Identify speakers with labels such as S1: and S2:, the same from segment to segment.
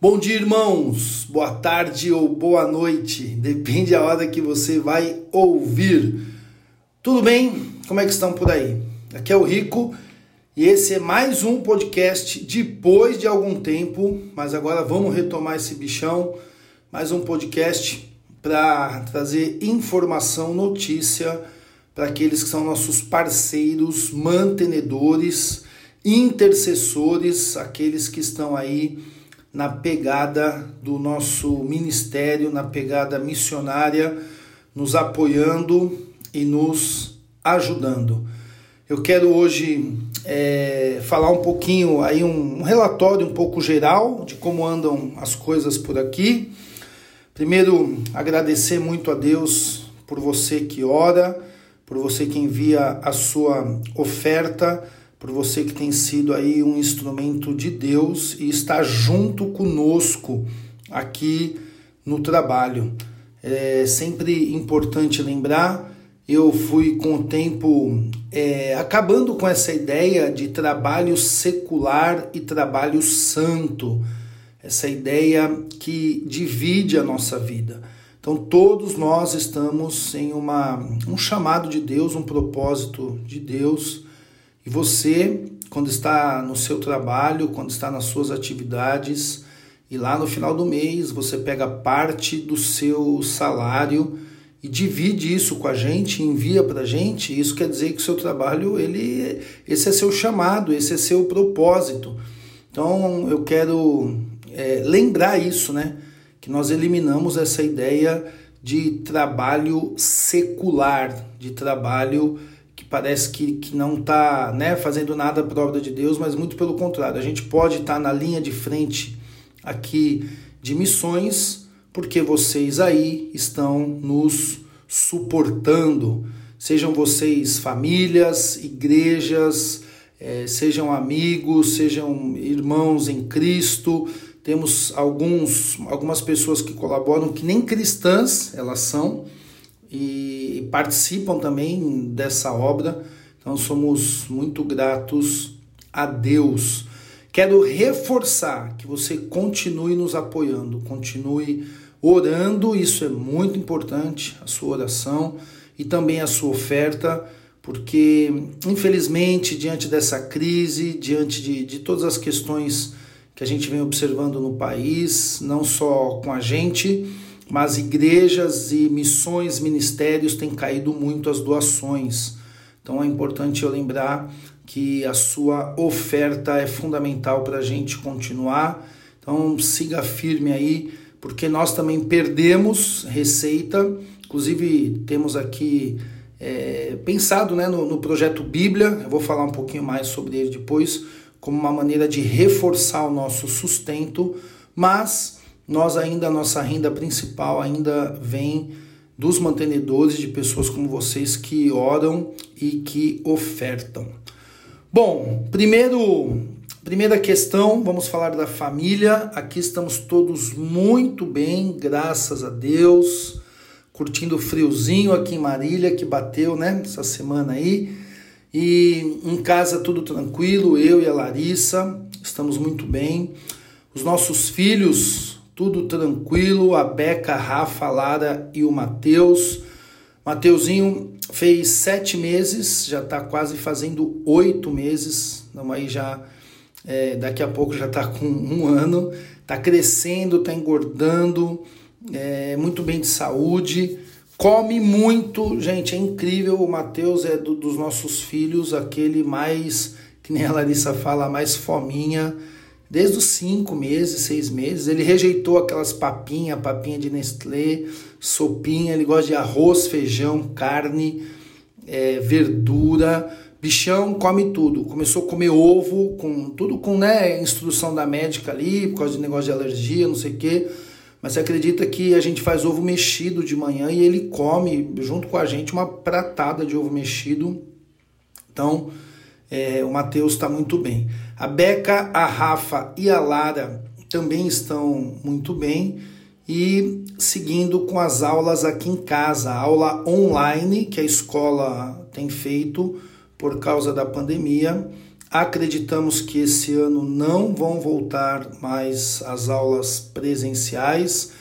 S1: Bom dia, irmãos. Boa tarde ou boa noite, depende a hora que você vai ouvir. Tudo bem? Como é que estão por aí? Aqui é o Rico e esse é mais um podcast depois de algum tempo, mas agora vamos retomar esse bichão. Mais um podcast para trazer informação, notícia para aqueles que são nossos parceiros, mantenedores, intercessores, aqueles que estão aí na pegada do nosso ministério, na pegada missionária, nos apoiando e nos ajudando. Eu quero hoje é, falar um pouquinho aí um, um relatório um pouco geral de como andam as coisas por aqui. Primeiro, agradecer muito a Deus por você que ora, por você que envia a sua oferta por você que tem sido aí um instrumento de Deus e está junto conosco aqui no trabalho. É sempre importante lembrar, eu fui com o tempo é, acabando com essa ideia de trabalho secular e trabalho santo, essa ideia que divide a nossa vida. Então todos nós estamos em uma, um chamado de Deus, um propósito de Deus e você, quando está no seu trabalho, quando está nas suas atividades, e lá no final do mês você pega parte do seu salário e divide isso com a gente, envia para a gente, isso quer dizer que o seu trabalho, ele, esse é seu chamado, esse é seu propósito. Então eu quero é, lembrar isso, né? Que nós eliminamos essa ideia de trabalho secular, de trabalho que parece que, que não está né, fazendo nada para obra de Deus, mas muito pelo contrário. A gente pode estar tá na linha de frente aqui de missões, porque vocês aí estão nos suportando. Sejam vocês famílias, igrejas, é, sejam amigos, sejam irmãos em Cristo. Temos alguns, algumas pessoas que colaboram que nem cristãs elas são, e participam também dessa obra. Então somos muito gratos a Deus. Quero reforçar que você continue nos apoiando, continue orando, isso é muito importante, a sua oração e também a sua oferta, porque infelizmente, diante dessa crise, diante de, de todas as questões que a gente vem observando no país, não só com a gente, mas igrejas e missões, ministérios têm caído muito as doações. Então é importante eu lembrar que a sua oferta é fundamental para a gente continuar. Então siga firme aí, porque nós também perdemos receita. Inclusive temos aqui é, pensado né, no, no projeto Bíblia, eu vou falar um pouquinho mais sobre ele depois, como uma maneira de reforçar o nosso sustento, mas nós ainda, a nossa renda principal ainda vem dos mantenedores, de pessoas como vocês que oram e que ofertam. Bom, primeiro, primeira questão, vamos falar da família. Aqui estamos todos muito bem, graças a Deus. Curtindo o friozinho aqui em Marília, que bateu, né, essa semana aí. E em casa tudo tranquilo, eu e a Larissa, estamos muito bem. Os nossos filhos tudo tranquilo, a Beca, Rafa, Lara e o Matheus. Mateuzinho fez sete meses, já está quase fazendo oito meses, não aí já é, daqui a pouco já está com um ano, está crescendo, está engordando, é, muito bem de saúde, come muito, gente, é incrível. O Matheus é do, dos nossos filhos aquele mais, que nem a Larissa fala, mais fominha Desde os cinco meses, seis meses, ele rejeitou aquelas papinhas, papinha de Nestlé, sopinha, ele gosta de arroz, feijão, carne, é, verdura. Bichão come tudo. Começou a comer ovo, com tudo com né, instrução da médica ali, por causa de negócio de alergia, não sei o quê. Mas você acredita que a gente faz ovo mexido de manhã e ele come, junto com a gente, uma pratada de ovo mexido. Então, é, o Matheus está muito bem. A Beca, a Rafa e a Lara também estão muito bem. E seguindo com as aulas aqui em casa, a aula online que a escola tem feito por causa da pandemia. Acreditamos que esse ano não vão voltar mais as aulas presenciais.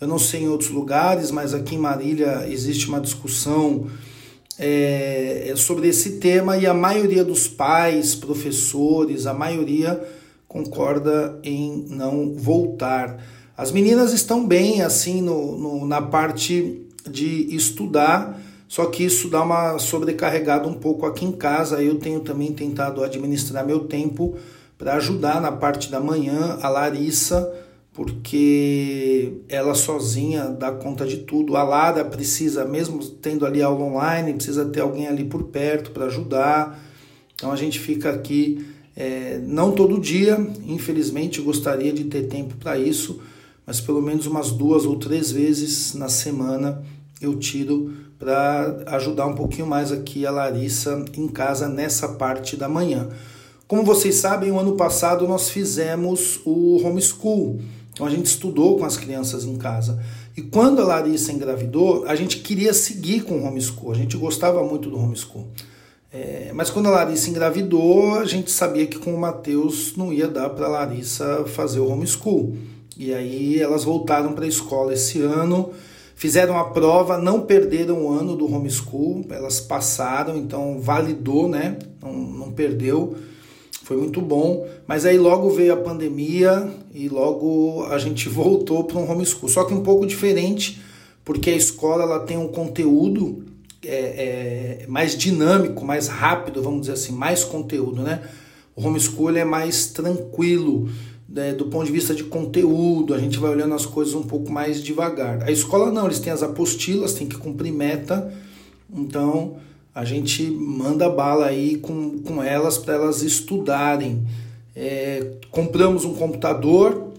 S1: Eu não sei em outros lugares, mas aqui em Marília existe uma discussão é, sobre esse tema e a maioria dos pais, professores, a maioria concorda em não voltar. As meninas estão bem assim no, no na parte de estudar só que isso dá uma sobrecarregada um pouco aqui em casa. Eu tenho também tentado administrar meu tempo para ajudar na parte da manhã a Larissa, porque ela sozinha dá conta de tudo. A Lara precisa, mesmo tendo ali aula online, precisa ter alguém ali por perto para ajudar. Então a gente fica aqui é, não todo dia, infelizmente gostaria de ter tempo para isso, mas pelo menos umas duas ou três vezes na semana eu tiro para ajudar um pouquinho mais aqui a Larissa em casa nessa parte da manhã. Como vocês sabem, o ano passado nós fizemos o homeschool. Então a gente estudou com as crianças em casa. E quando a Larissa engravidou, a gente queria seguir com o homeschool. A gente gostava muito do homeschool. É, mas quando a Larissa engravidou, a gente sabia que com o Matheus não ia dar para a Larissa fazer o homeschool. E aí elas voltaram para a escola esse ano Fizeram a prova, não perderam o ano do homeschool, elas passaram, então validou, né? Não, não perdeu, foi muito bom. Mas aí logo veio a pandemia e logo a gente voltou para um homeschool. Só que um pouco diferente, porque a escola ela tem um conteúdo é, é, mais dinâmico, mais rápido, vamos dizer assim, mais conteúdo, né? O homeschool é mais tranquilo né, do ponto de vista de conteúdo, a gente vai olhando as coisas um pouco mais devagar. A escola não, eles têm as apostilas, tem que cumprir meta, então a gente manda bala aí com, com elas para elas estudarem. É, compramos um computador,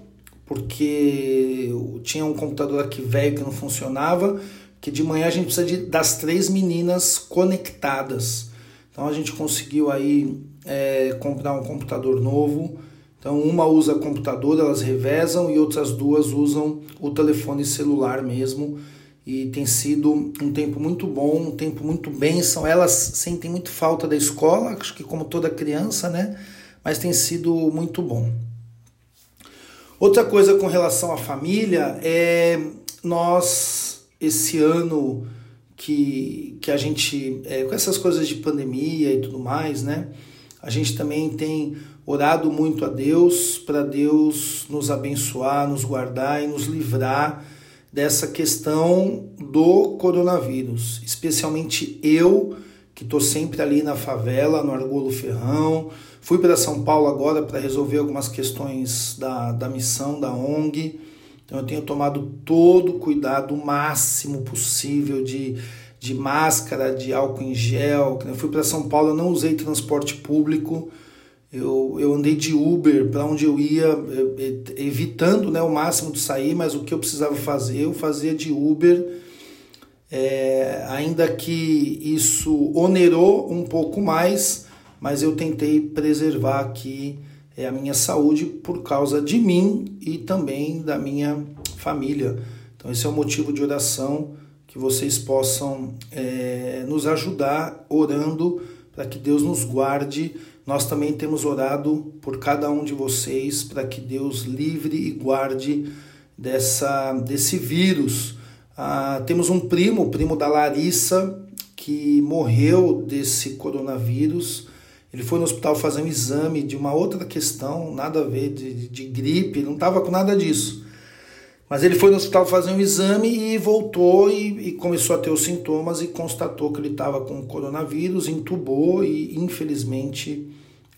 S1: porque tinha um computador aqui velho que não funcionava, que de manhã a gente precisa de, das três meninas conectadas. Então a gente conseguiu aí é, comprar um computador novo então, uma usa computador, elas revezam, e outras duas usam o telefone celular mesmo. E tem sido um tempo muito bom, um tempo muito bênção. Elas sentem muito falta da escola, acho que como toda criança, né? Mas tem sido muito bom. Outra coisa com relação à família é nós, esse ano que, que a gente, é, com essas coisas de pandemia e tudo mais, né? A gente também tem orado muito a Deus para Deus nos abençoar, nos guardar e nos livrar dessa questão do coronavírus, especialmente eu que estou sempre ali na favela, no Argolo Ferrão. Fui para São Paulo agora para resolver algumas questões da, da missão da ONG. Então eu tenho tomado todo o cuidado, máximo possível de, de máscara, de álcool em gel. Fui para São Paulo, eu não usei transporte público eu, eu andei de Uber para onde eu ia, evitando né, o máximo de sair, mas o que eu precisava fazer, eu fazia de Uber. É, ainda que isso onerou um pouco mais, mas eu tentei preservar aqui é, a minha saúde por causa de mim e também da minha família. Então, esse é o motivo de oração que vocês possam é, nos ajudar orando para que Deus nos guarde nós também temos orado por cada um de vocês para que Deus livre e guarde dessa, desse vírus. Ah, temos um primo, o primo da Larissa, que morreu desse coronavírus. Ele foi no hospital fazer um exame de uma outra questão, nada a ver, de, de gripe, não estava com nada disso. Mas ele foi no hospital fazer um exame e voltou e, e começou a ter os sintomas e constatou que ele estava com coronavírus, entubou e infelizmente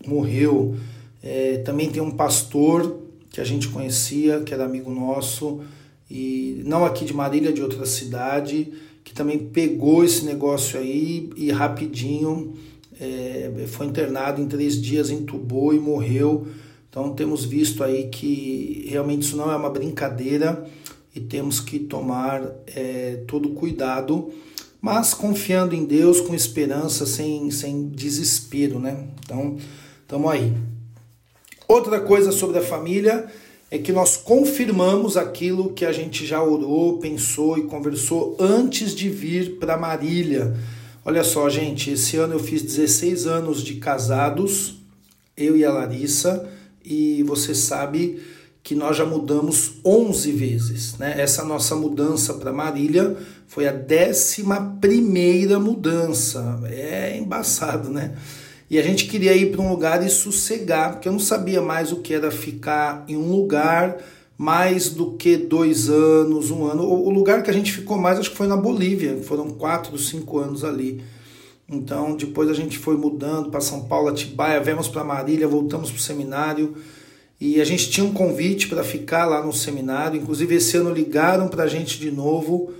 S1: morreu. É, também tem um pastor que a gente conhecia, que era amigo nosso, e não aqui de Marília, de outra cidade, que também pegou esse negócio aí e rapidinho é, foi internado em três dias, entubou e morreu. Então temos visto aí que realmente isso não é uma brincadeira e temos que tomar é, todo cuidado, mas confiando em Deus, com esperança, sem, sem desespero, né? Então, estamos aí. Outra coisa sobre a família é que nós confirmamos aquilo que a gente já orou, pensou e conversou antes de vir para Marília. Olha só, gente, esse ano eu fiz 16 anos de casados eu e a Larissa, e você sabe que nós já mudamos 11 vezes. Né? Essa nossa mudança para Marília foi a décima primeira mudança. É embaçado, né? E a gente queria ir para um lugar e sossegar, porque eu não sabia mais o que era ficar em um lugar mais do que dois anos, um ano. O lugar que a gente ficou mais acho que foi na Bolívia, foram quatro, cinco anos ali. Então depois a gente foi mudando para São Paulo, Atibaia, viemos para Marília, voltamos para o seminário e a gente tinha um convite para ficar lá no seminário. Inclusive esse ano ligaram para a gente de novo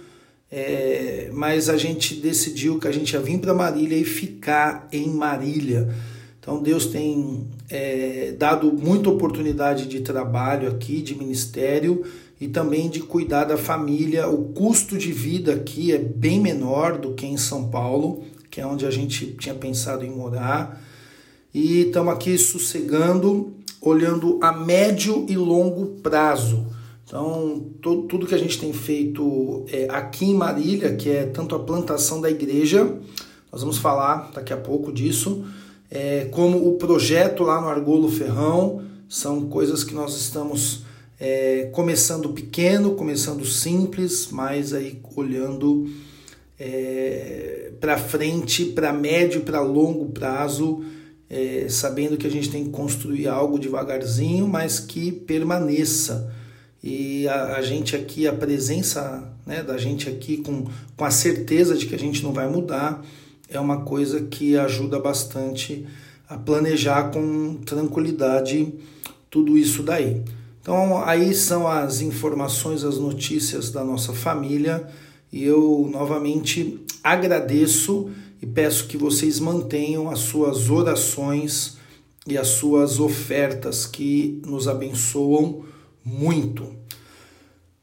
S1: é, mas a gente decidiu que a gente ia vir para Marília e ficar em Marília. Então Deus tem é, dado muita oportunidade de trabalho aqui, de ministério e também de cuidar da família. O custo de vida aqui é bem menor do que em São Paulo, que é onde a gente tinha pensado em morar. E estamos aqui sossegando, olhando a médio e longo prazo. Então, tudo que a gente tem feito é, aqui em Marília, que é tanto a plantação da igreja, nós vamos falar daqui a pouco disso, é, como o projeto lá no Argolo Ferrão, são coisas que nós estamos é, começando pequeno, começando simples, mas aí olhando é, para frente, para médio, para longo prazo, é, sabendo que a gente tem que construir algo devagarzinho, mas que permaneça e a, a, gente aqui, a presença né, da gente aqui com, com a certeza de que a gente não vai mudar, é uma coisa que ajuda bastante a planejar com tranquilidade tudo isso daí. Então, aí são as informações, as notícias da nossa família e eu novamente agradeço e peço que vocês mantenham as suas orações e as suas ofertas que nos abençoam muito.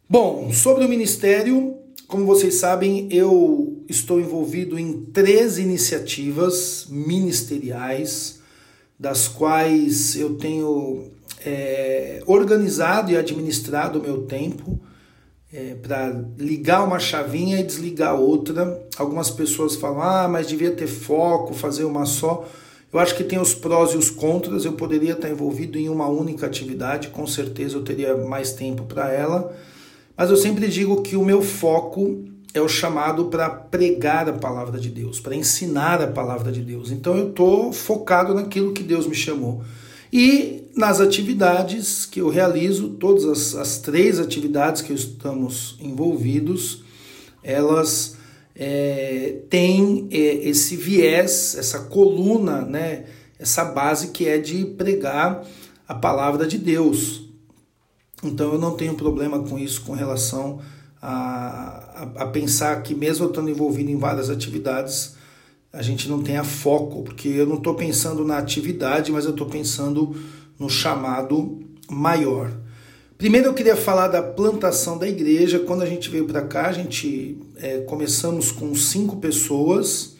S1: Bom, sobre o ministério, como vocês sabem, eu estou envolvido em três iniciativas ministeriais, das quais eu tenho é, organizado e administrado o meu tempo é, para ligar uma chavinha e desligar outra. Algumas pessoas falam, ah, mas devia ter foco, fazer uma só. Eu acho que tem os prós e os contras. Eu poderia estar envolvido em uma única atividade, com certeza eu teria mais tempo para ela. Mas eu sempre digo que o meu foco é o chamado para pregar a palavra de Deus, para ensinar a palavra de Deus. Então eu estou focado naquilo que Deus me chamou. E nas atividades que eu realizo, todas as, as três atividades que estamos envolvidos, elas é, tem é, esse viés, essa coluna, né, essa base que é de pregar a palavra de Deus. Então eu não tenho problema com isso com relação a, a, a pensar que mesmo eu estando envolvido em várias atividades, a gente não tenha foco, porque eu não estou pensando na atividade, mas eu estou pensando no chamado maior. Primeiro eu queria falar da plantação da igreja. Quando a gente veio para cá, a gente é, começamos com cinco pessoas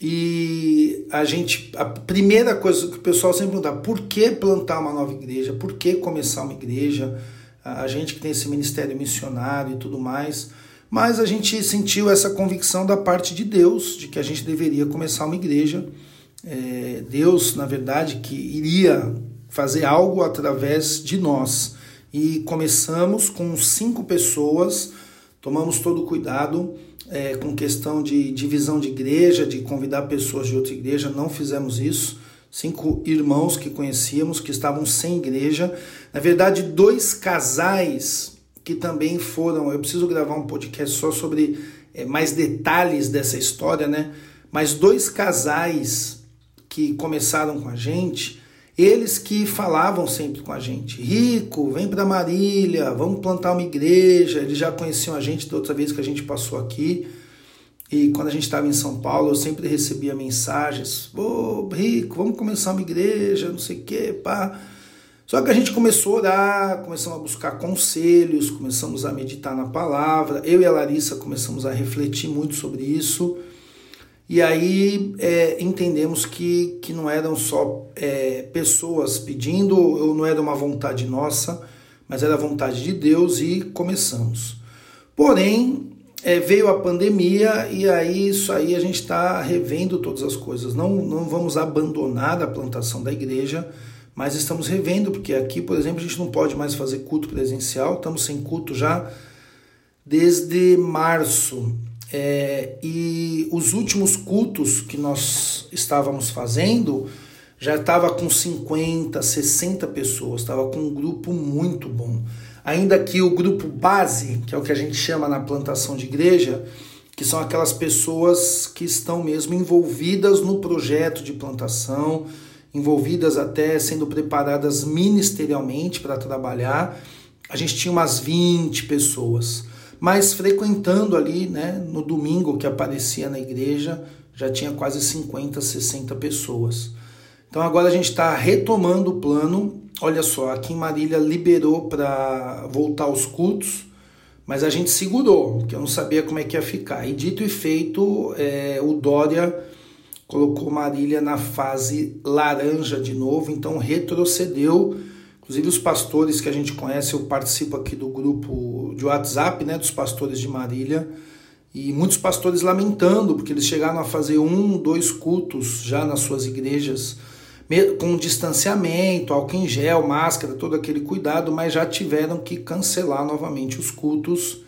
S1: e a gente a primeira coisa que o pessoal sempre pergunta, por que plantar uma nova igreja? Por que começar uma igreja? A gente que tem esse ministério missionário e tudo mais, mas a gente sentiu essa convicção da parte de Deus de que a gente deveria começar uma igreja. É, Deus, na verdade, que iria fazer algo através de nós e começamos com cinco pessoas, tomamos todo o cuidado é, com questão de divisão de igreja, de convidar pessoas de outra igreja, não fizemos isso. Cinco irmãos que conhecíamos que estavam sem igreja, na verdade, dois casais que também foram. Eu preciso gravar um podcast só sobre é, mais detalhes dessa história, né? Mas dois casais que começaram com a gente eles que falavam sempre com a gente: Rico, vem para Marília, vamos plantar uma igreja. Eles já conheciam a gente da outra vez que a gente passou aqui. E quando a gente estava em São Paulo, eu sempre recebia mensagens: Ô, oh, Rico, vamos começar uma igreja, não sei o quê, pá. Só que a gente começou a orar, começamos a buscar conselhos, começamos a meditar na palavra. Eu e a Larissa começamos a refletir muito sobre isso. E aí é, entendemos que, que não eram só é, pessoas pedindo, ou não era uma vontade nossa, mas era a vontade de Deus e começamos. Porém, é, veio a pandemia e aí isso aí a gente está revendo todas as coisas. Não, não vamos abandonar a plantação da igreja, mas estamos revendo, porque aqui, por exemplo, a gente não pode mais fazer culto presencial, estamos sem culto já desde março. É, e os últimos cultos que nós estávamos fazendo já estava com 50, 60 pessoas, estava com um grupo muito bom. Ainda que o grupo base, que é o que a gente chama na plantação de igreja, que são aquelas pessoas que estão mesmo envolvidas no projeto de plantação, envolvidas até sendo preparadas ministerialmente para trabalhar. A gente tinha umas 20 pessoas, mas frequentando ali, né, no domingo que aparecia na igreja, já tinha quase 50, 60 pessoas. Então agora a gente está retomando o plano. Olha só, aqui em Marília liberou para voltar aos cultos, mas a gente segurou, porque eu não sabia como é que ia ficar. E dito e feito, é, o Dória colocou Marília na fase laranja de novo, então retrocedeu. Inclusive os pastores que a gente conhece, eu participo aqui do grupo de WhatsApp, né, dos pastores de Marília, e muitos pastores lamentando, porque eles chegaram a fazer um, dois cultos já nas suas igrejas com distanciamento, álcool em gel, máscara, todo aquele cuidado, mas já tiveram que cancelar novamente os cultos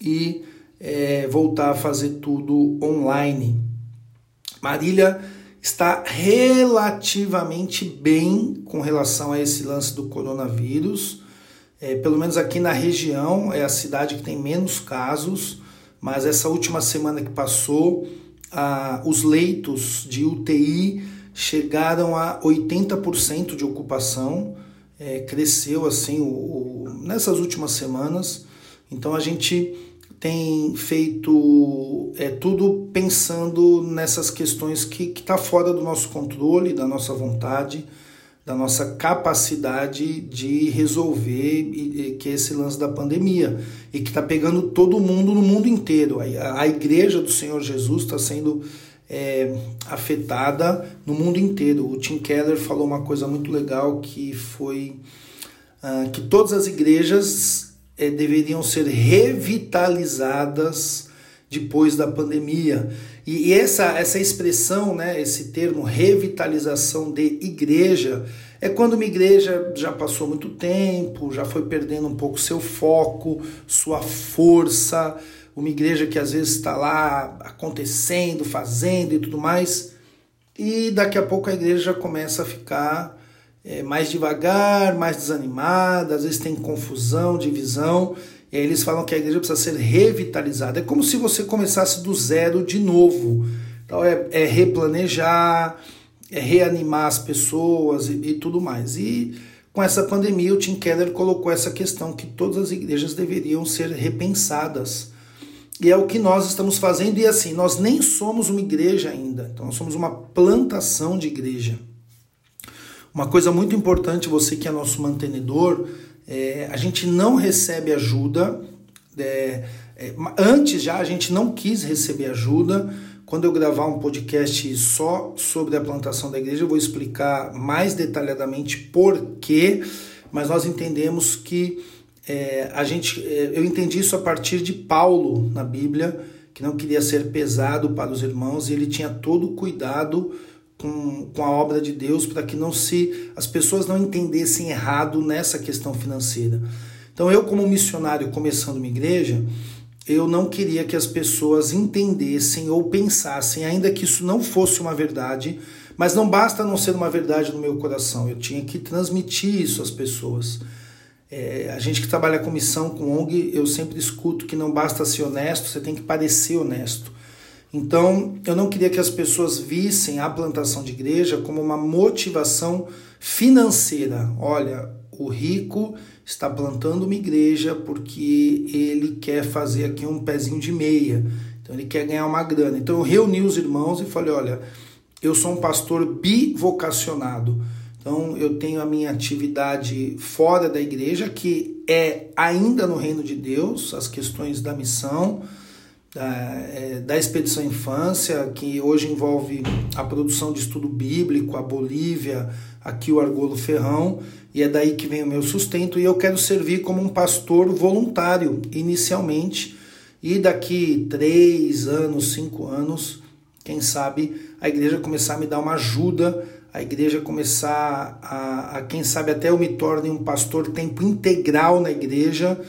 S1: e é, voltar a fazer tudo online. Marília está relativamente bem com relação a esse lance do coronavírus. É, pelo menos aqui na região é a cidade que tem menos casos, mas essa última semana que passou, ah, os leitos de UTI chegaram a 80% de ocupação, é, cresceu assim o, o, nessas últimas semanas. Então a gente tem feito é, tudo pensando nessas questões que está fora do nosso controle, da nossa vontade, da nossa capacidade de resolver, que é esse lance da pandemia, e que está pegando todo mundo no mundo inteiro. A igreja do Senhor Jesus está sendo é, afetada no mundo inteiro. O Tim Keller falou uma coisa muito legal que foi uh, que todas as igrejas é, deveriam ser revitalizadas depois da pandemia. E, essa, essa expressão, né, esse termo revitalização de igreja, é quando uma igreja já passou muito tempo, já foi perdendo um pouco seu foco, sua força, uma igreja que às vezes está lá acontecendo, fazendo e tudo mais, e daqui a pouco a igreja começa a ficar é, mais devagar, mais desanimada, às vezes tem confusão, divisão, e eles falam que a igreja precisa ser revitalizada. É como se você começasse do zero de novo. Então é, é replanejar, é reanimar as pessoas e, e tudo mais. E com essa pandemia, o Tim Keller colocou essa questão que todas as igrejas deveriam ser repensadas e é o que nós estamos fazendo, e assim, nós nem somos uma igreja ainda, então nós somos uma plantação de igreja. Uma coisa muito importante, você que é nosso mantenedor, é, a gente não recebe ajuda. É, é, antes já a gente não quis receber ajuda. Quando eu gravar um podcast só sobre a plantação da igreja, eu vou explicar mais detalhadamente por quê, mas nós entendemos que é, a gente, é, eu entendi isso a partir de Paulo na Bíblia, que não queria ser pesado para os irmãos e ele tinha todo o cuidado com, com a obra de Deus para que não se as pessoas não entendessem errado nessa questão financeira. Então eu como missionário começando uma igreja, eu não queria que as pessoas entendessem ou pensassem, ainda que isso não fosse uma verdade, mas não basta não ser uma verdade no meu coração, eu tinha que transmitir isso às pessoas. É, a gente que trabalha com missão, com ONG, eu sempre escuto que não basta ser honesto, você tem que parecer honesto. Então, eu não queria que as pessoas vissem a plantação de igreja como uma motivação financeira. Olha, o rico está plantando uma igreja porque ele quer fazer aqui um pezinho de meia. Então, ele quer ganhar uma grana. Então, eu reuni os irmãos e falei: olha, eu sou um pastor bivocacionado. Então eu tenho a minha atividade fora da igreja, que é ainda no reino de Deus, as questões da missão, da, é, da expedição infância, que hoje envolve a produção de estudo bíblico, a Bolívia, aqui o Argolo Ferrão, e é daí que vem o meu sustento, e eu quero servir como um pastor voluntário, inicialmente, e daqui três anos, cinco anos, quem sabe a igreja começar a me dar uma ajuda, a igreja começar a, a quem sabe até eu me torne um pastor tempo integral na igreja,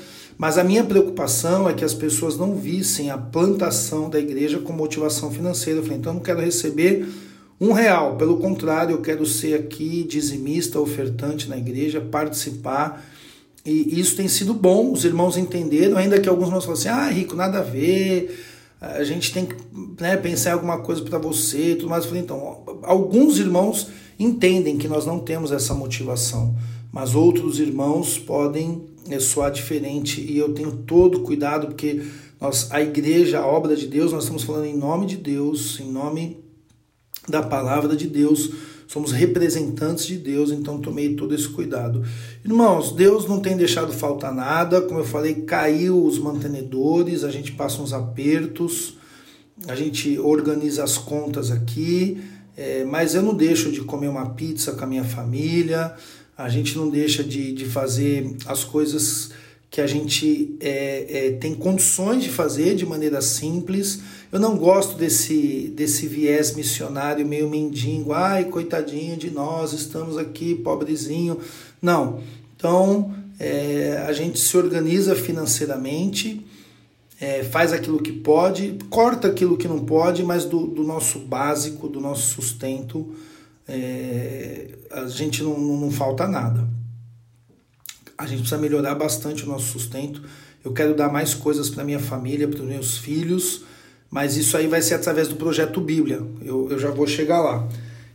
S1: mas a minha preocupação é que as pessoas não vissem a plantação da igreja com motivação financeira. Eu falei, então eu não quero receber um real, pelo contrário, eu quero ser aqui dizimista, ofertante na igreja, participar. E isso tem sido bom, os irmãos entenderam, ainda que alguns irmãos falam assim: ah, Rico, nada a ver, a gente tem que né, pensar em alguma coisa para você tudo mais. Eu falei, então, alguns irmãos entendem que nós não temos essa motivação, mas outros irmãos podem é, soar diferente. E eu tenho todo cuidado, porque nós, a igreja, a obra de Deus, nós estamos falando em nome de Deus, em nome da palavra de Deus, somos representantes de Deus, então tomei todo esse cuidado. Irmãos, Deus não tem deixado faltar nada, como eu falei, caiu os mantenedores, a gente passa uns apertos, a gente organiza as contas aqui, é, mas eu não deixo de comer uma pizza com a minha família, a gente não deixa de, de fazer as coisas que a gente é, é, tem condições de fazer de maneira simples. Eu não gosto desse, desse viés missionário meio mendigo, ai, coitadinho de nós, estamos aqui, pobrezinho. Não. Então, é, a gente se organiza financeiramente, é, faz aquilo que pode, corta aquilo que não pode, mas do, do nosso básico, do nosso sustento, é, a gente não, não, não falta nada a gente precisa melhorar bastante o nosso sustento. Eu quero dar mais coisas para minha família, para os meus filhos, mas isso aí vai ser através do projeto Bíblia. Eu, eu já vou chegar lá.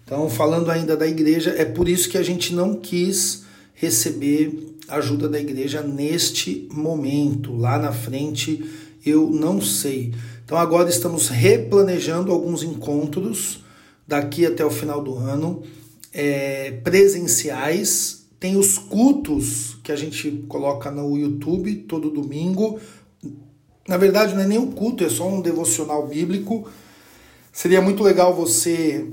S1: Então, falando ainda da igreja, é por isso que a gente não quis receber ajuda da igreja neste momento. Lá na frente, eu não sei. Então, agora estamos replanejando alguns encontros daqui até o final do ano, é, presenciais tem os cultos que a gente coloca no YouTube todo domingo. Na verdade, não é nem um culto, é só um devocional bíblico. Seria muito legal você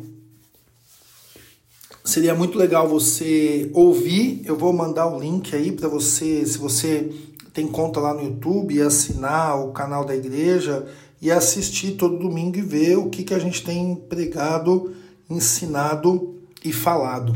S1: seria muito legal você ouvir. Eu vou mandar o link aí para você, se você tem conta lá no YouTube, assinar o canal da igreja e assistir todo domingo e ver o que, que a gente tem pregado, ensinado e falado.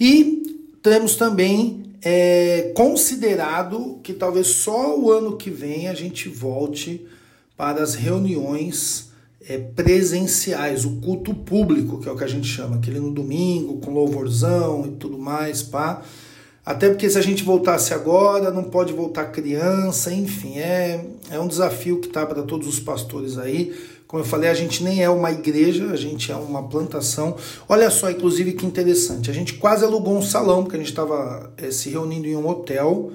S1: E temos também é, considerado que talvez só o ano que vem a gente volte para as reuniões é, presenciais, o culto público, que é o que a gente chama, aquele no domingo, com louvorzão e tudo mais, pá. Até porque se a gente voltasse agora, não pode voltar criança, enfim, é, é um desafio que está para todos os pastores aí. Como eu falei, a gente nem é uma igreja, a gente é uma plantação. Olha só, inclusive, que interessante. A gente quase alugou um salão, porque a gente estava é, se reunindo em um hotel.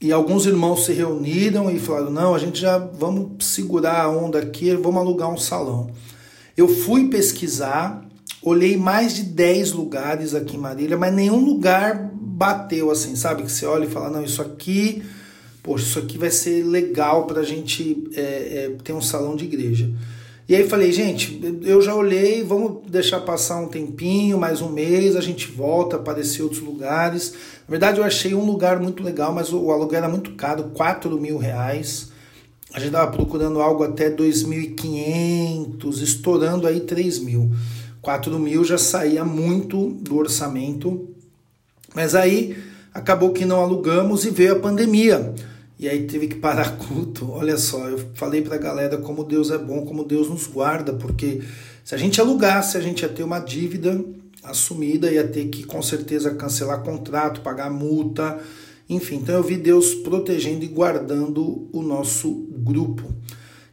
S1: E alguns irmãos se reuniram e falaram: não, a gente já vamos segurar a onda aqui, vamos alugar um salão. Eu fui pesquisar, olhei mais de 10 lugares aqui em Marília, mas nenhum lugar bateu assim, sabe? Que você olha e fala: não, isso aqui poxa, isso aqui vai ser legal para a gente é, é, ter um salão de igreja. E aí falei, gente, eu já olhei, vamos deixar passar um tempinho, mais um mês, a gente volta, aparecer outros lugares. Na verdade, eu achei um lugar muito legal, mas o, aluguel era muito caro, 4 mil reais. A gente estava procurando algo até 2.500, estourando aí 3 mil. 4 mil já saía muito do orçamento, mas aí acabou que não alugamos e veio a pandemia. E aí teve que parar culto. Olha só, eu falei para a galera como Deus é bom, como Deus nos guarda, porque se a gente alugasse, a gente ia ter uma dívida assumida, ia ter que com certeza cancelar contrato, pagar multa, enfim. Então eu vi Deus protegendo e guardando o nosso grupo.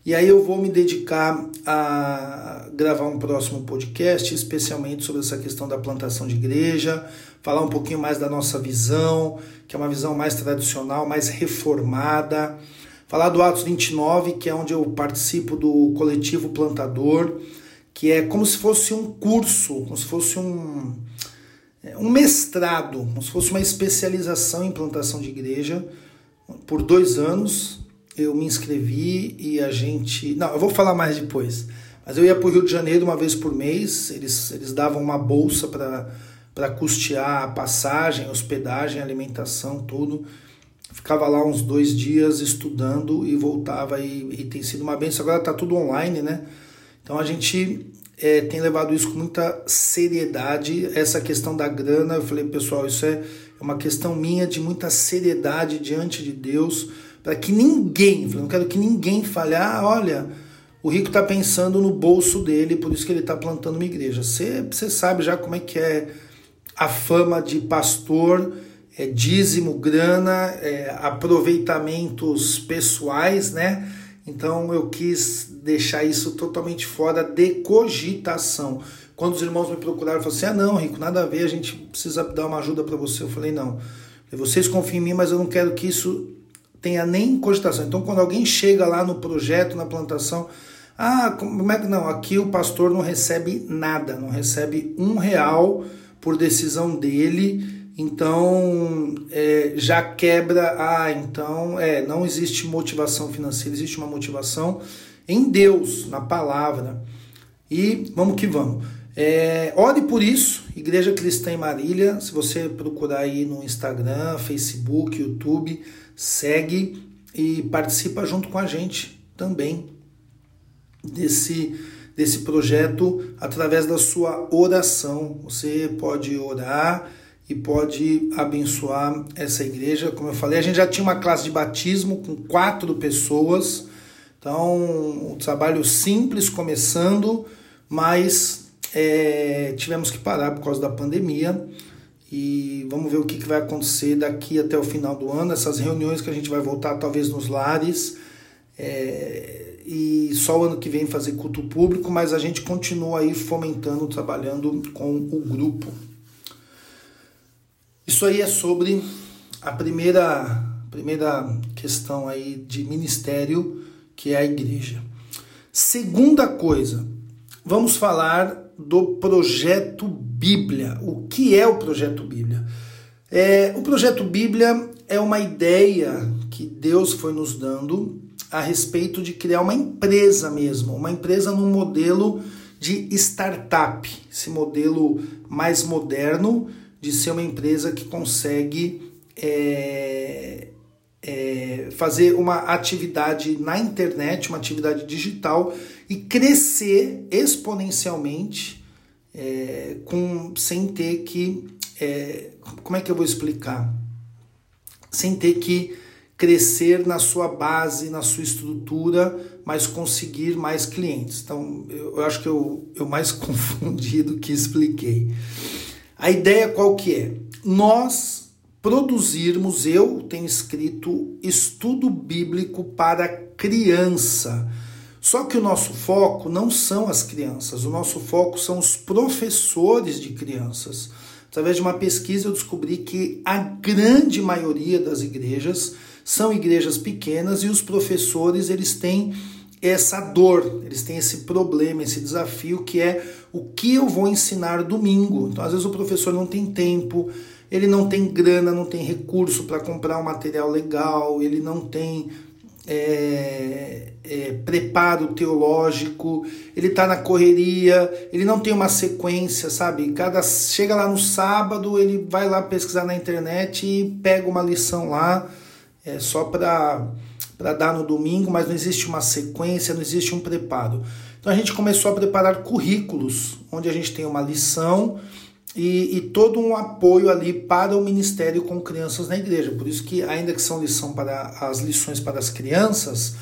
S1: E aí eu vou me dedicar a gravar um próximo podcast, especialmente sobre essa questão da plantação de igreja, falar um pouquinho mais da nossa visão, que é uma visão mais tradicional, mais reformada. Falar do Atos 29, que é onde eu participo do coletivo plantador, que é como se fosse um curso, como se fosse um, um mestrado, como se fosse uma especialização em plantação de igreja. Por dois anos eu me inscrevi e a gente. Não, eu vou falar mais depois. Mas eu ia para o Rio de Janeiro uma vez por mês, eles, eles davam uma bolsa para custear a passagem, hospedagem, alimentação, tudo. ficava lá uns dois dias estudando e voltava e, e tem sido uma benção. Agora está tudo online, né? Então a gente é, tem levado isso com muita seriedade. Essa questão da grana, eu falei, pessoal, isso é uma questão minha de muita seriedade diante de Deus, para que ninguém, não quero que ninguém fale, ah, olha, o rico está pensando no bolso dele, por isso que ele está plantando uma igreja. Você, você sabe já como é que é a fama de pastor, é, dízimo, grana, é, aproveitamentos pessoais, né? Então eu quis deixar isso totalmente fora de cogitação. Quando os irmãos me procuraram, falaram assim: ah, não, Rico, nada a ver, a gente precisa dar uma ajuda para você. Eu falei: não, vocês confiam em mim, mas eu não quero que isso tenha nem cogitação. Então, quando alguém chega lá no projeto, na plantação, ah, como é que não? Aqui o pastor não recebe nada, não recebe um real por decisão dele então é, já quebra. Ah, então é, não existe motivação financeira, existe uma motivação em Deus, na palavra. E vamos que vamos. É, ore por isso, Igreja Cristã em Marília. Se você procurar aí no Instagram, Facebook, YouTube, segue e participa junto com a gente também desse, desse projeto através da sua oração. Você pode orar e pode abençoar essa igreja. Como eu falei, a gente já tinha uma classe de batismo com quatro pessoas, então um trabalho simples começando, mas é, tivemos que parar por causa da pandemia. E vamos ver o que, que vai acontecer daqui até o final do ano. Essas reuniões que a gente vai voltar, talvez nos lares. É, e só o ano que vem fazer culto público, mas a gente continua aí fomentando, trabalhando com o grupo. Isso aí é sobre a primeira, primeira questão aí de ministério, que é a igreja. Segunda coisa, vamos falar do projeto Bíblia. O que é o projeto Bíblia? É, o projeto Bíblia é uma ideia que Deus foi nos dando a respeito de criar uma empresa mesmo, uma empresa num modelo de startup, esse modelo mais moderno de ser uma empresa que consegue é, é, fazer uma atividade na internet, uma atividade digital e crescer exponencialmente é, com, sem ter que. É, como é que eu vou explicar? Sem ter que crescer na sua base, na sua estrutura, mas conseguir mais clientes. Então, eu, eu acho que eu, eu mais confundi do que expliquei. A ideia qual que é? Nós produzirmos, eu tenho escrito estudo bíblico para criança. Só que o nosso foco não são as crianças, o nosso foco são os professores de crianças. Através de uma pesquisa eu descobri que a grande maioria das igrejas são igrejas pequenas e os professores eles têm essa dor, eles têm esse problema, esse desafio que é o que eu vou ensinar domingo. Então, às vezes o professor não tem tempo, ele não tem grana, não tem recurso para comprar um material legal, ele não tem é, é, preparo teológico, ele está na correria, ele não tem uma sequência, sabe? Cada chega lá no sábado, ele vai lá pesquisar na internet e pega uma lição lá, é só para para dar no domingo, mas não existe uma sequência, não existe um preparo. Então a gente começou a preparar currículos, onde a gente tem uma lição e, e, todo um apoio ali para o ministério com crianças na igreja. Por isso que, ainda que são lição para as lições para as crianças,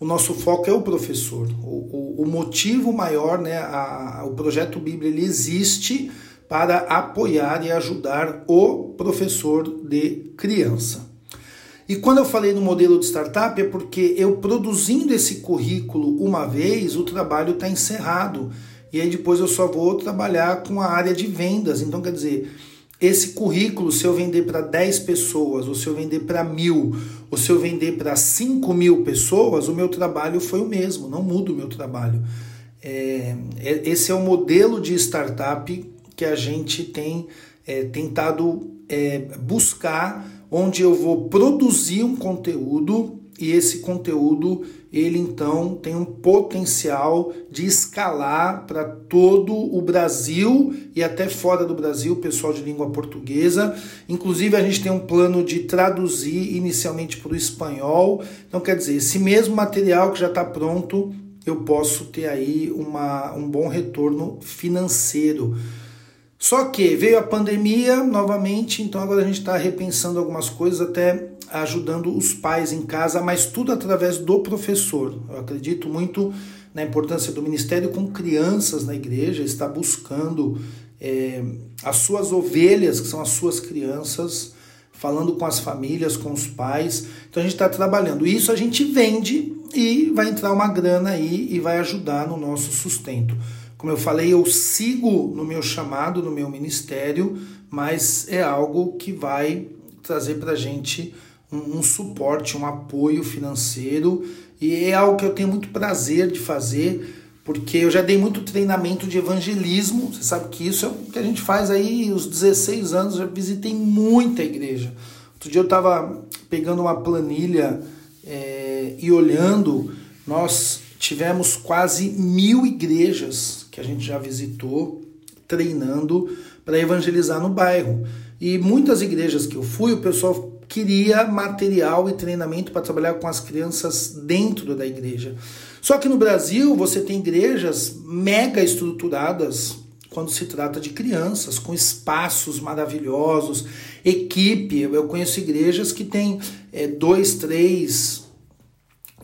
S1: o nosso foco é o professor. O, o, o motivo maior, né, a, o projeto Bíblia, ele existe para apoiar e ajudar o professor de criança. E quando eu falei no modelo de startup é porque eu produzindo esse currículo uma vez, o trabalho está encerrado. E aí depois eu só vou trabalhar com a área de vendas. Então, quer dizer, esse currículo, se eu vender para 10 pessoas, ou se eu vender para mil, ou se eu vender para 5 mil pessoas, o meu trabalho foi o mesmo, não muda o meu trabalho. É, é, esse é o modelo de startup que a gente tem é, tentado é, buscar onde eu vou produzir um conteúdo e esse conteúdo ele então tem um potencial de escalar para todo o Brasil e até fora do Brasil, pessoal de língua portuguesa. Inclusive a gente tem um plano de traduzir inicialmente para o espanhol. Então quer dizer, esse mesmo material que já está pronto, eu posso ter aí uma, um bom retorno financeiro. Só que veio a pandemia novamente, então agora a gente está repensando algumas coisas, até ajudando os pais em casa, mas tudo através do professor. Eu acredito muito na importância do ministério com crianças na igreja, está buscando é, as suas ovelhas, que são as suas crianças, falando com as famílias, com os pais. Então a gente está trabalhando. Isso a gente vende e vai entrar uma grana aí e vai ajudar no nosso sustento. Como eu falei, eu sigo no meu chamado, no meu ministério, mas é algo que vai trazer para a gente um, um, suporte, um apoio financeiro e é algo que eu tenho muito prazer de fazer, porque eu já dei muito treinamento de evangelismo. Você sabe que isso é o que a gente faz aí, os 16 anos, já visitei muita igreja. Outro dia eu estava pegando uma planilha é, e olhando, nós tivemos quase mil igrejas que a gente já visitou, treinando para evangelizar no bairro. E muitas igrejas que eu fui, o pessoal queria material e treinamento para trabalhar com as crianças dentro da igreja. Só que no Brasil você tem igrejas mega estruturadas quando se trata de crianças, com espaços maravilhosos, equipe. Eu conheço igrejas que tem é, dois, três,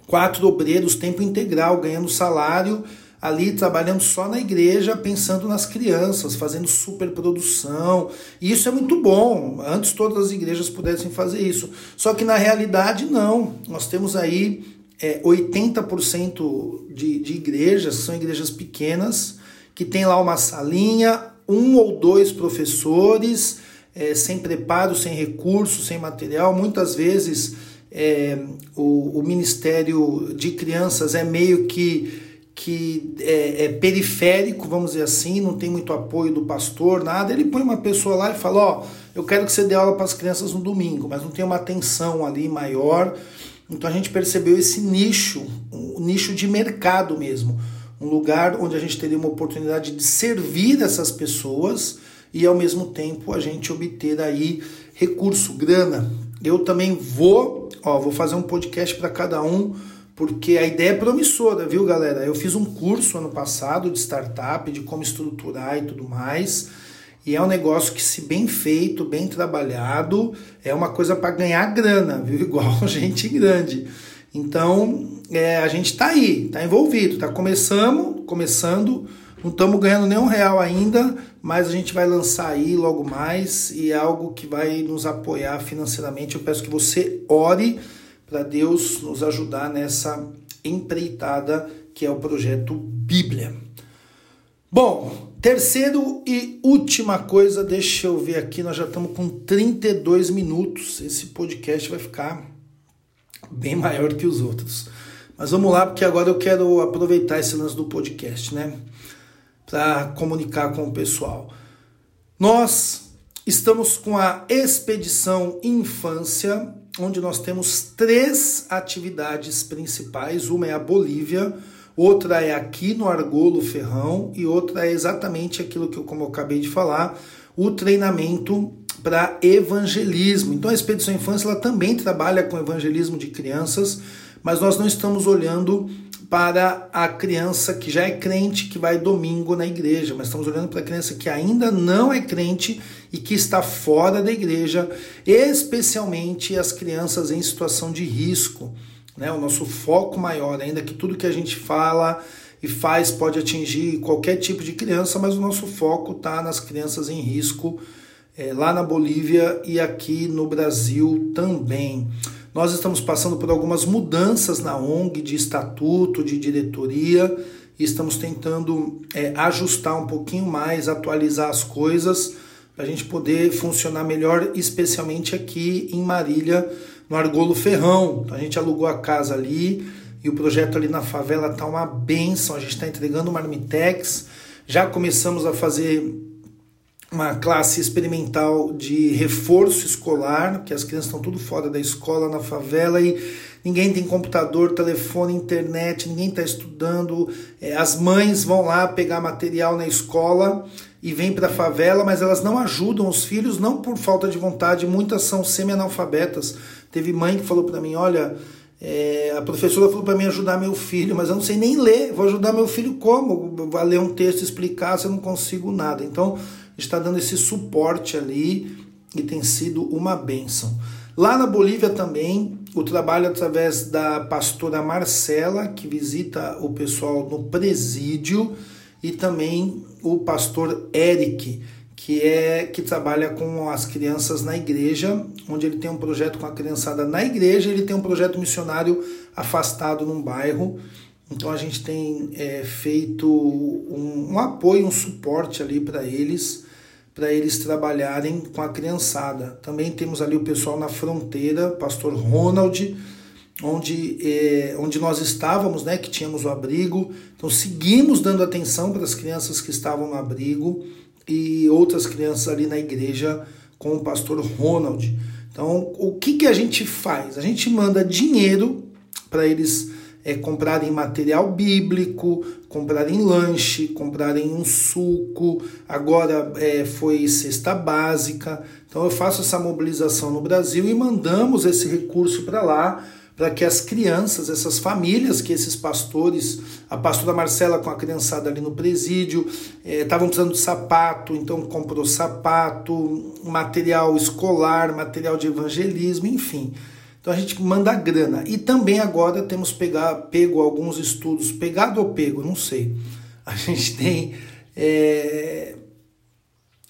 S1: quatro obreiros, tempo integral, ganhando salário ali trabalhando só na igreja, pensando nas crianças, fazendo superprodução. E isso é muito bom. Antes todas as igrejas pudessem fazer isso. Só que na realidade, não. Nós temos aí é, 80% de, de igrejas, são igrejas pequenas, que tem lá uma salinha, um ou dois professores, é, sem preparo, sem recurso, sem material. Muitas vezes é, o, o Ministério de Crianças é meio que que é, é, periférico, vamos dizer assim, não tem muito apoio do pastor, nada, ele põe uma pessoa lá e fala: Ó, oh, eu quero que você dê aula para as crianças no domingo, mas não tem uma atenção ali maior. Então a gente percebeu esse nicho, um nicho de mercado mesmo, um lugar onde a gente teria uma oportunidade de servir essas pessoas e ao mesmo tempo a gente obter aí recurso, grana. Eu também vou, ó, vou fazer um podcast para cada um porque a ideia é promissora, viu, galera? Eu fiz um curso ano passado de startup, de como estruturar e tudo mais. E é um negócio que, se bem feito, bem trabalhado, é uma coisa para ganhar grana, viu? Igual gente grande. Então, é, a gente está aí, está envolvido, está começando, começando, não estamos ganhando nenhum real ainda, mas a gente vai lançar aí logo mais e é algo que vai nos apoiar financeiramente. Eu peço que você ore para Deus nos ajudar nessa empreitada que é o projeto Bíblia. Bom, terceiro e última coisa, deixa eu ver aqui, nós já estamos com 32 minutos. Esse podcast vai ficar bem maior que os outros. Mas vamos lá, porque agora eu quero aproveitar esse lance do podcast, né? Para comunicar com o pessoal. Nós estamos com a Expedição Infância onde nós temos três atividades principais. Uma é a Bolívia, outra é aqui no Argolo Ferrão e outra é exatamente aquilo que eu, como eu acabei de falar, o treinamento para evangelismo. Então a Expedição Infância ela também trabalha com evangelismo de crianças, mas nós não estamos olhando para a criança que já é crente, que vai domingo na igreja, mas estamos olhando para a criança que ainda não é crente e que está fora da igreja, especialmente as crianças em situação de risco. Né? O nosso foco maior, ainda que tudo que a gente fala e faz pode atingir qualquer tipo de criança, mas o nosso foco está nas crianças em risco é, lá na Bolívia e aqui no Brasil também. Nós estamos passando por algumas mudanças na ONG de estatuto, de diretoria, e estamos tentando é, ajustar um pouquinho mais, atualizar as coisas para a gente poder funcionar melhor, especialmente aqui em Marília, no Argolo Ferrão. Então a gente alugou a casa ali e o projeto ali na favela tá uma benção. A gente está entregando uma Armitex, já começamos a fazer uma classe experimental de reforço escolar, que as crianças estão tudo fora da escola, na favela e ninguém tem computador, telefone, internet, ninguém está estudando. É, as mães vão lá pegar material na escola e vêm para a favela, mas elas não ajudam os filhos, não por falta de vontade, muitas são semi-analfabetas. Teve mãe que falou para mim: olha. É, a professora falou para mim ajudar meu filho, mas eu não sei nem ler. Vou ajudar meu filho como? Vou ler um texto, explicar se eu não consigo nada. Então, está dando esse suporte ali e tem sido uma bênção. Lá na Bolívia também, o trabalho através da pastora Marcela, que visita o pessoal no presídio, e também o pastor Eric, que é que trabalha com as crianças na igreja, onde ele tem um projeto com a criançada na igreja, ele tem um projeto missionário afastado num bairro. Então a gente tem é, feito um, um apoio, um suporte ali para eles para eles trabalharem com a criançada. Também temos ali o pessoal na fronteira, pastor Ronald, onde, é, onde nós estávamos, né, que tínhamos o abrigo. Então seguimos dando atenção para as crianças que estavam no abrigo e outras crianças ali na igreja com o pastor Ronald. Então, o que, que a gente faz? A gente manda dinheiro para eles é, comprarem material bíblico, comprarem lanche, comprarem um suco, agora é, foi cesta básica. Então eu faço essa mobilização no Brasil e mandamos esse recurso para lá para que as crianças, essas famílias que esses pastores, a pastora Marcela com a criançada ali no presídio, estavam é, precisando de sapato, então comprou sapato, material escolar, material de evangelismo, enfim. Então a gente manda grana. E também agora temos pegar, pego alguns estudos, pegado ou pego, não sei. A gente tem é,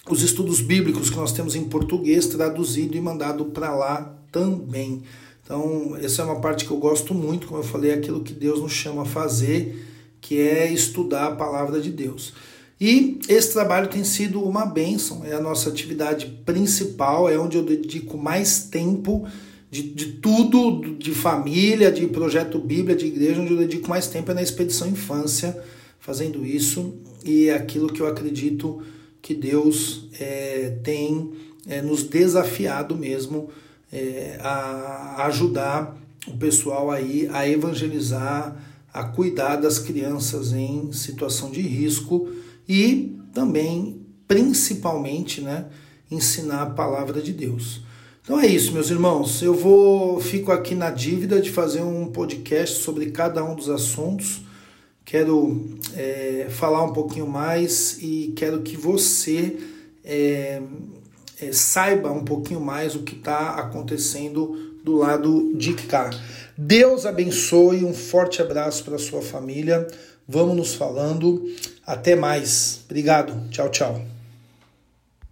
S1: os estudos bíblicos que nós temos em português traduzido e mandado para lá também. Então, essa é uma parte que eu gosto muito, como eu falei, aquilo que Deus nos chama a fazer, que é estudar a palavra de Deus. E esse trabalho tem sido uma bênção, é a nossa atividade principal, é onde eu dedico mais tempo de, de tudo, de família, de projeto Bíblia, de igreja, onde eu dedico mais tempo é na expedição infância, fazendo isso, e é aquilo que eu acredito que Deus é, tem é, nos desafiado mesmo é, a ajudar o pessoal aí a evangelizar, a cuidar das crianças em situação de risco e também, principalmente, né, ensinar a palavra de Deus. Então é isso, meus irmãos. Eu vou fico aqui na dívida de fazer um podcast sobre cada um dos assuntos. Quero é, falar um pouquinho mais e quero que você é, é, saiba um pouquinho mais o que está acontecendo do lado de cá. Deus abençoe, um forte abraço para sua família. Vamos nos falando. Até mais. Obrigado. Tchau, tchau.